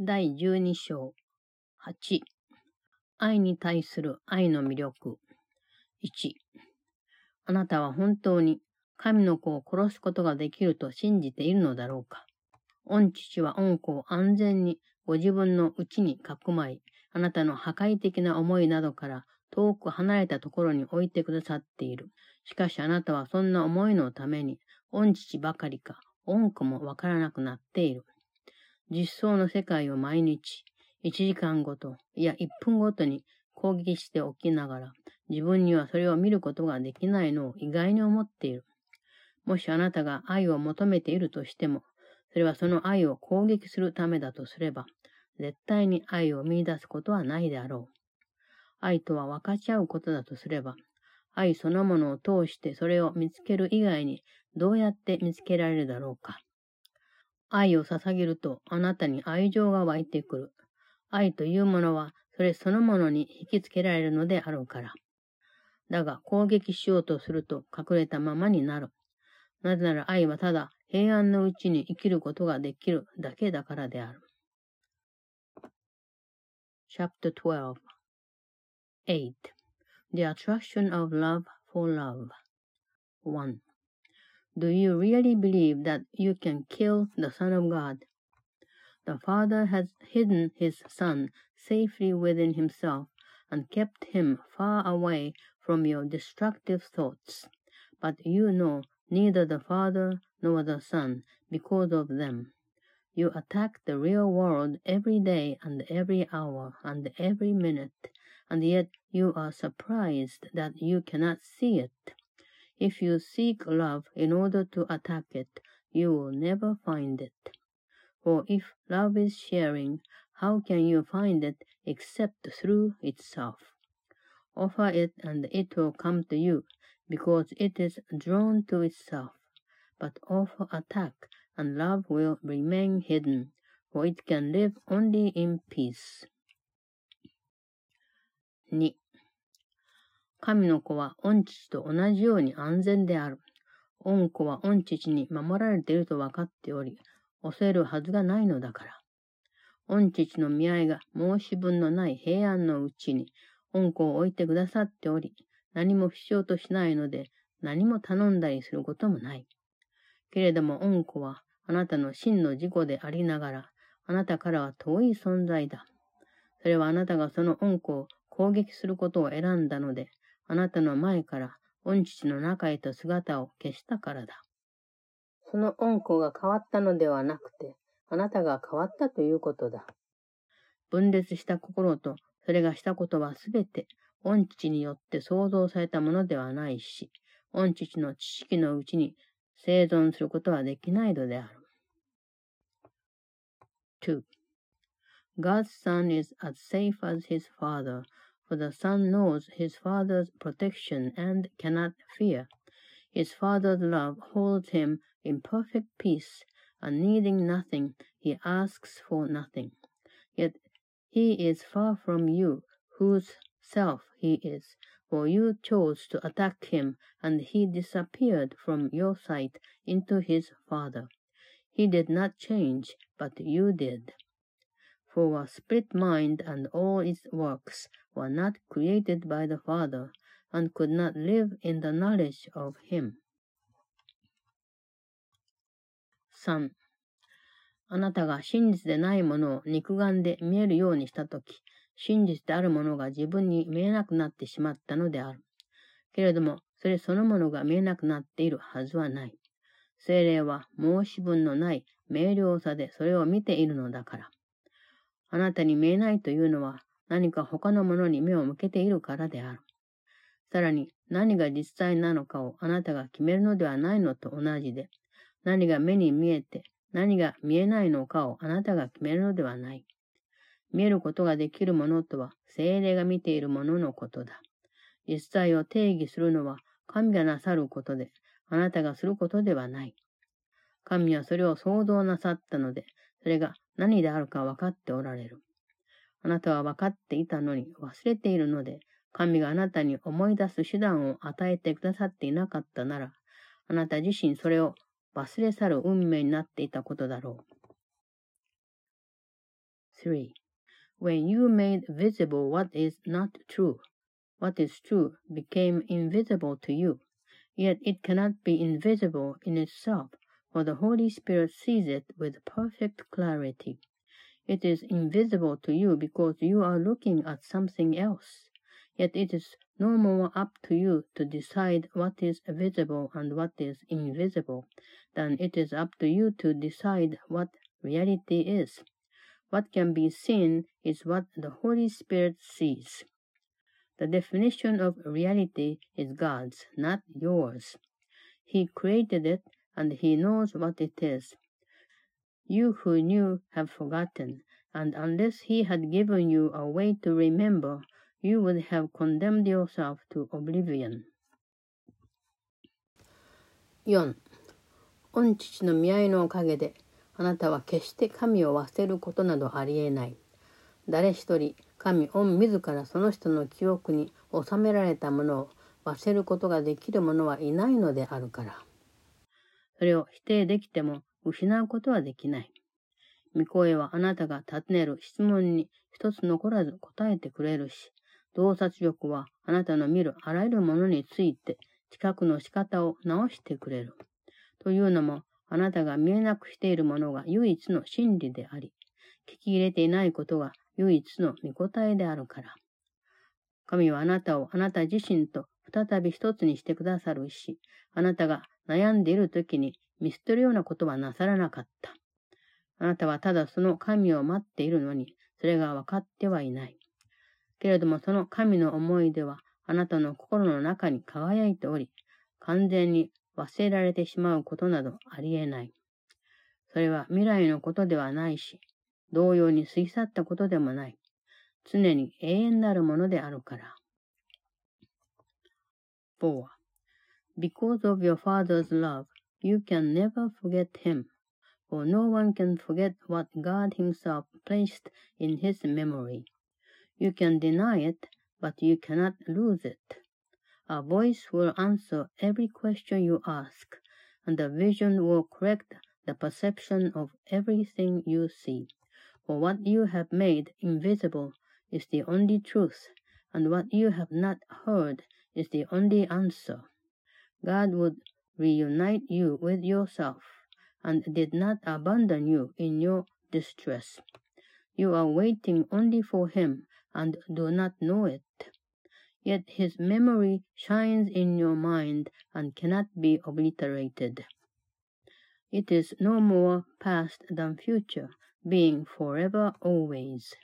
第12章8愛に対する愛の魅力。1あなたは本当に神の子を殺すことができると信じているのだろうか。御父は御子を安全にご自分の内にかくまい、あなたの破壊的な思いなどから遠く離れたところに置いてくださっている。しかしあなたはそんな思いのために、御父ばかりか、御子もわからなくなっている。実相の世界を毎日、1時間ごと、いや1分ごとに攻撃しておきながら、自分にはそれを見ることができないのを意外に思っている。もしあなたが愛を求めているとしても、それはその愛を攻撃するためだとすれば、絶対に愛を見出すことはないであろう。愛とは分かち合うことだとすれば、愛そのものを通してそれを見つける以外にどうやって見つけられるだろうか。愛を捧げるとあなたに愛情が湧いてくる。愛というものはそれそのものに引きつけられるのであろうから。だが攻撃しようとすると隠れたままになる。なぜなら愛はただ平安のうちに生きることができるだけだからである。Chapter 12 8. The attraction of love for love 1. Do you really believe that you can kill the Son of God? The Father has hidden his Son safely within himself and kept him far away from your destructive thoughts. But you know neither the Father nor the Son because of them. You attack the real world every day and every hour and every minute, and yet you are surprised that you cannot see it. If you seek love in order to attack it, you will never find it. For if love is sharing, how can you find it except through itself? Offer it and it will come to you, because it is drawn to itself. But offer attack, and love will remain hidden, for it can live only in peace. 2. 神の子は御父と同じように安全である。御子は御父に守られていると分かっており、恐れるはずがないのだから。御父の見合いが申し分のない平安のうちに、御子を置いてくださっており、何も必要としないので、何も頼んだりすることもない。けれども、御子はあなたの真の自己でありながら、あなたからは遠い存在だ。それはあなたがその御子を攻撃することを選んだので、あなたの前から御父の中へと姿を消したからだ。その恩子が変わったのではなくて、あなたが変わったということだ。分裂した心と、それがしたことはすべて、御父によって創造されたものではないし、御父の知識のうちに生存することはできないのである。2. God's Son is as safe as his Father, for the Son knows his Father's protection and cannot fear. His Father's love holds him in perfect peace, and needing nothing, he asks for nothing. Yet he is far from you, whose self he is, for you chose to attack him, and he disappeared from your sight into his Father. He did not change, but you did. For a split mind and all its works were not created by the Father, and could not live in the knowledge of Him. 3. あなたが真実でないものを肉眼で見えるようにしたとき、真実であるものが自分に見えなくなってしまったのである。けれども、それそのものが見えなくなっているはずはない。精霊は申し分のない明瞭さでそれを見ているのだから。あなたに見えないというのは何か他のものに目を向けているからである。さらに何が実際なのかをあなたが決めるのではないのと同じで、何が目に見えて何が見えないのかをあなたが決めるのではない。見えることができるものとは精霊が見ているもののことだ。実際を定義するのは神がなさることで、あなたがすることではない。神はそれを想像なさったので、それが何であるか分かっておられる。あなたは分かっていたのに忘れているので、神があなたに思い出す手段を与えてくださっていなかったなら、あなた自身それを忘れ去る運命になっていたことだろう。3. When you made visible what is not true, what is true became invisible to you. Yet it cannot be invisible in itself, for the Holy Spirit sees it with perfect clarity. It is invisible to you because you are looking at something else. Yet it is no more up to you to decide what is visible and what is invisible than it is up to you to decide what reality is. What can be seen is what the Holy Spirit sees. The definition of reality is God's, not yours. He created it and He knows what it is. You who knew have forgotten, and unless He had given you a way to remember, you would have condemned yourself to oblivion. 4. 御父の見合いのおかげで、あなたは決して神を忘れることなどありえない。誰一人、神御自らその人の記憶に収められたものを忘れることができる者はいないのであるから。それを否定できても失うことはできない。御声はあなたが尋ねる質問に一つ残らず答えてくれるし、洞察力はあなたの見るあらゆるものについて知覚の仕方を直してくれる。というのも、あなたが見えなくしているものが唯一の真理であり、聞き入れていないことが唯一の見答えであるから。神はあなたをあなた自身と再び一つにしてくださるし、あなたが悩んでいる時に見捨てるようなことはなさらなかった。あなたはただその神を待っているのに、それが分かってはいない。けれどもその神の思い出はあなたの心の中に輝いており、完全に忘れられてしまうことなどありえない。それは未来のことではないし、同様に過ぎ去ったことでもない。常に永遠なるものであるから。4. Because of your father's love, you can never forget him, for no one can forget what God himself placed in his memory. You can deny it, but you cannot lose it. A voice will answer every question you ask, and a vision will correct the perception of everything you see. For what you have made invisible is the only truth, and what you have not heard is the only answer. God would reunite you with yourself, and did not abandon you in your distress. You are waiting only for Him, and do not know it. Yet His memory shines in your mind and cannot be obliterated. It is no more past than future, being forever always.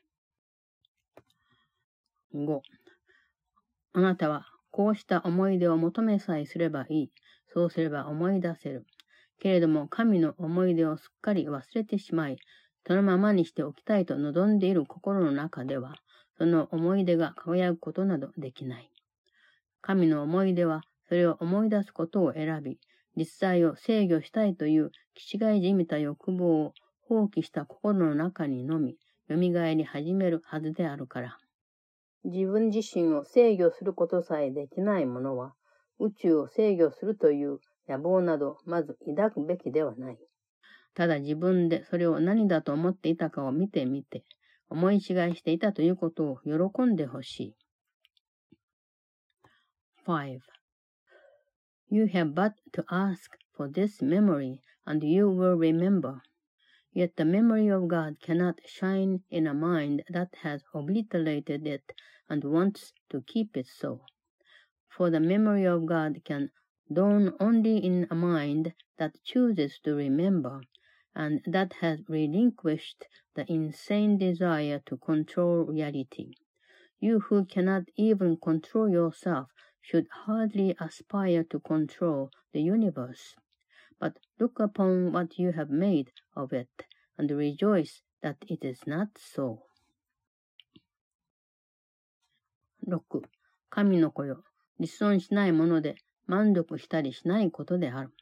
5. あなたは こうした思い出を求めさえすればいい。そうすれば思い出せる。けれども神の思い出をすっかり忘れてしまい、そのままにしておきたいと望んでいる心の中では、その思い出が輝くことなどできない。神の思い出は、それを思い出すことを選び、実際を制御したいという気違いじみた欲望を放棄した心の中にのみ、蘇り始めるはずであるから。自分自身を制御することさえできない者は、宇宙を制御するという野望などまず抱くべきではない。ただ自分でそれを何だと思っていたかを見てみて、思い違いしていたということを喜んでほしい。5. You have but to ask for this memory, and you will remember. Yet the memory of God cannot shine in a mind that has obliterated it and wants to keep it so. For the memory of God can dawn only in a mind that chooses to remember, and that has relinquished the insane desire to control reality. You who cannot even control yourself should hardly aspire to control the universe but look upon what you have made of it, and rejoice that it is not so. 6. 神の子よ。立存しないもので満足したりしないことである。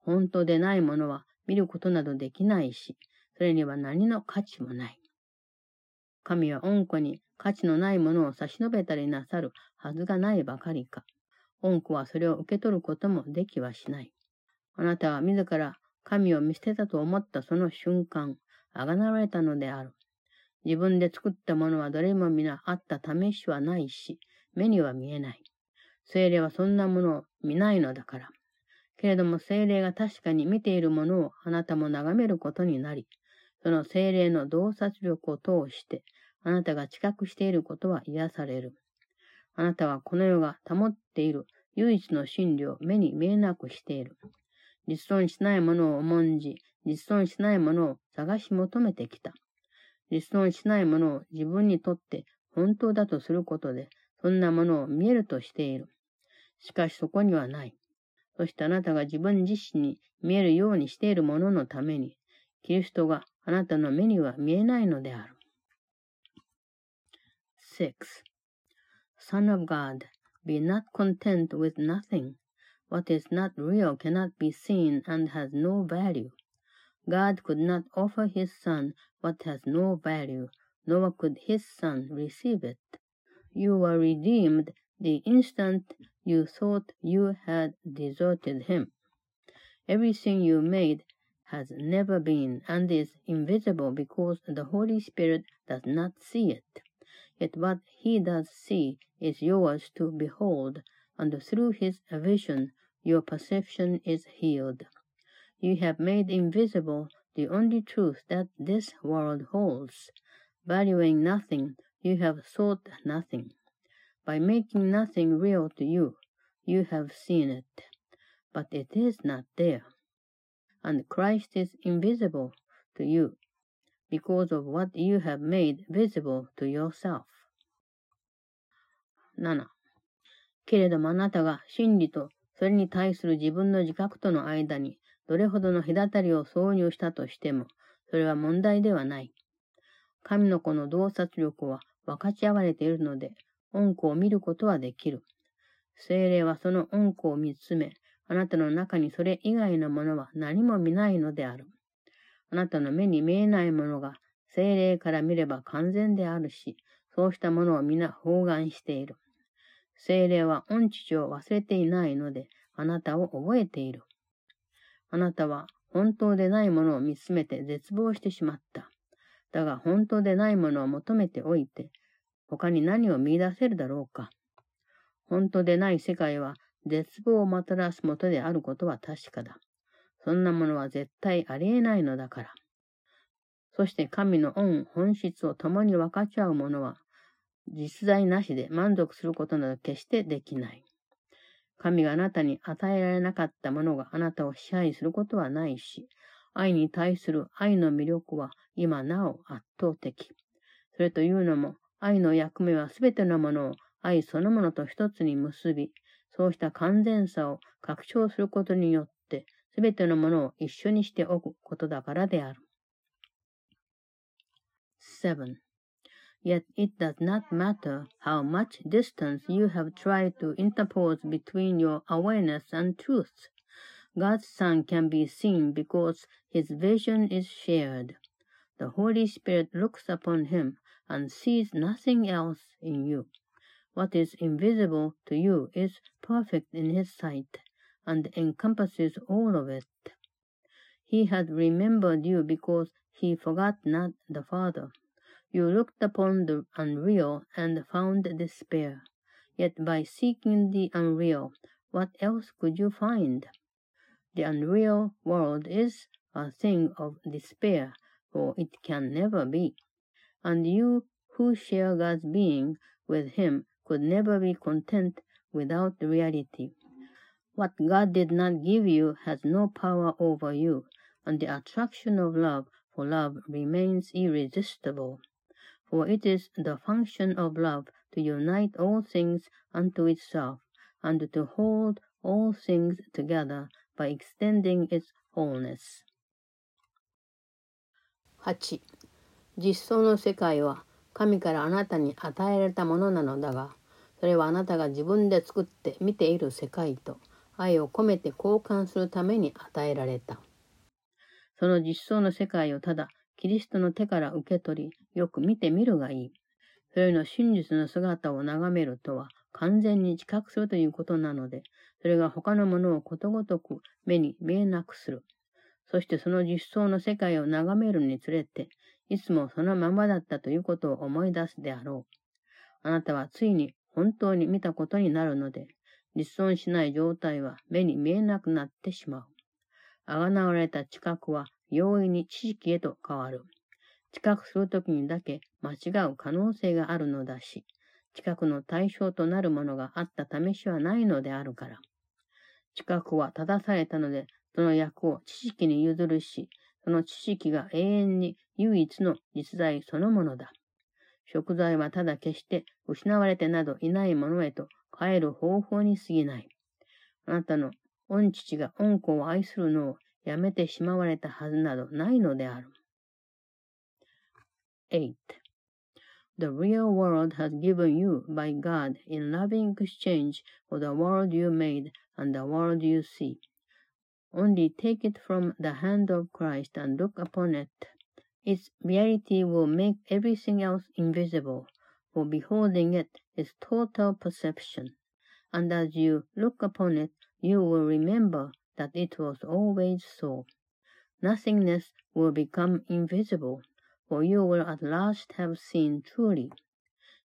本当でないものは見ることなどできないし、それには何の価値もない。神は恩子に価値のないものを差し伸べたりなさるはずがないばかりか。恩子はそれを受け取ることもできはしない。あなたは自ら神を見捨てたと思ったその瞬間、あがなわれたのである。自分で作ったものはどれも皆あった試しはないし、目には見えない。精霊はそんなものを見ないのだから。けれども精霊が確かに見ているものをあなたも眺めることになり、その精霊の洞察力を通して、あなたが知覚していることは癒される。あなたはこの世が保っている唯一の真理を目に見えなくしている。実存しないものを重んじ、実存しないものを探し求めてきた。実存しないものを自分にとって本当だとすることで、そんなものを見えるとしている。しかしそこにはない。そしてあなたが自分自身に見えるようにしているもののために、キリストがあなたの目には見えないのである。6. Son of God, be not content with nothing. What is not real cannot be seen and has no value. God could not offer his Son what has no value, nor could his Son receive it. You were redeemed the instant you thought you had deserted him. Everything you made has never been and is invisible because the Holy Spirit does not see it. Yet what he does see is yours to behold, and through his vision your perception is healed. You have made invisible the only truth that this world holds. Valuing nothing, you have sought nothing. By making nothing real to you, you have seen it, but it is not there. And Christ is invisible to you because of what you have made visible to yourself. 7. けれどもあなたが真理とそれに対する自分の自覚との間にどれほどの隔たりを挿入したとしても、それは問題ではない。神の子の洞察力は分かち合われているので、恩子を見ることはできる。精霊はその恩子を見つめ、あなたの中にそれ以外のものは何も見ないのである。あなたの目に見えないものが精霊から見れば完全であるし、そうしたものを皆包含している。精霊は恩父を忘れていないので、あなたを覚えている。あなたは本当でないものを見つめて絶望してしまった。だが本当でないものを求めておいて、他に何を見出せるだろうか。本当でない世界は絶望をもたらすもとであることは確かだ。そんなものは絶対ありえないのだから。そして神の恩、本質を共に分かち合う者は、実在なしで満足することなど決してできない。神があなたに与えられなかったものがあなたを支配することはないし、愛に対する愛の魅力は今なお圧倒的。それというのも、愛の役目はすべてのものを愛そのものと一つに結び、そうした完全さを拡張することによって、すべてのものを一緒にしておくことだからである。7. Yet it does not matter how much distance you have tried to interpose between your awareness and truth. God's Son can be seen because his vision is shared. The Holy Spirit looks upon him and sees nothing else in you. What is invisible to you is perfect in his sight and encompasses all of it. He had remembered you because he forgot not the Father. You looked upon the unreal and found despair. Yet by seeking the unreal, what else could you find? The unreal world is a thing of despair, for it can never be and you who share God's being with Him could never be content without reality. What God did not give you has no power over you, and the attraction of love for love remains irresistible. For it is the function of love to unite all things unto itself, and to hold all things together by extending its wholeness. 8. 実相の世界は神からあなたに与えられたものなのだが、それはあなたが自分で作って見ている世界と愛を込めて交換するために与えられた。その実相の世界をただキリストの手から受け取り、よく見てみるがいい。それの真実の姿を眺めるとは完全に知覚するということなので、それが他のものをことごとく目に見えなくする。そしてその実相の世界を眺めるにつれて、いつもそのままだったということを思い出すであろう。あなたはついに本当に見たことになるので、実存しない状態は目に見えなくなってしまう。あがなわれた知覚は容易に知識へと変わる。知覚するときにだけ間違う可能性があるのだし、知覚の対象となるものがあった試しはないのであるから。知覚は正されたので、その役を知識に譲るし、その知識が永遠に唯一の実在そのものだ。食材はただ決して失われてなどいないものへと変える方法に過ぎない。あなたの御父が恩子を愛するのを やめてしまわれたはずなどないのである。8. The real world has given you by God in loving exchange for the world you made and the world you see. Only take it from the hand of Christ and look upon it. Its reality will make everything else invisible, for beholding it is total perception. And as you look upon it, you will remember that it was always so. Nothingness will become invisible, for you will at last have seen truly.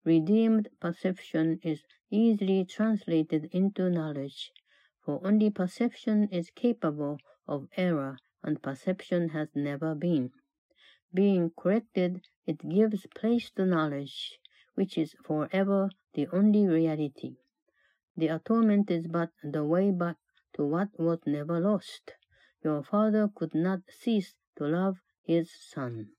Redeemed perception is easily translated into knowledge, for only perception is capable of error, and perception has never been. Being corrected, it gives place to knowledge, which is forever the only reality. The atonement is but the way back to what was never lost. Your father could not cease to love his son.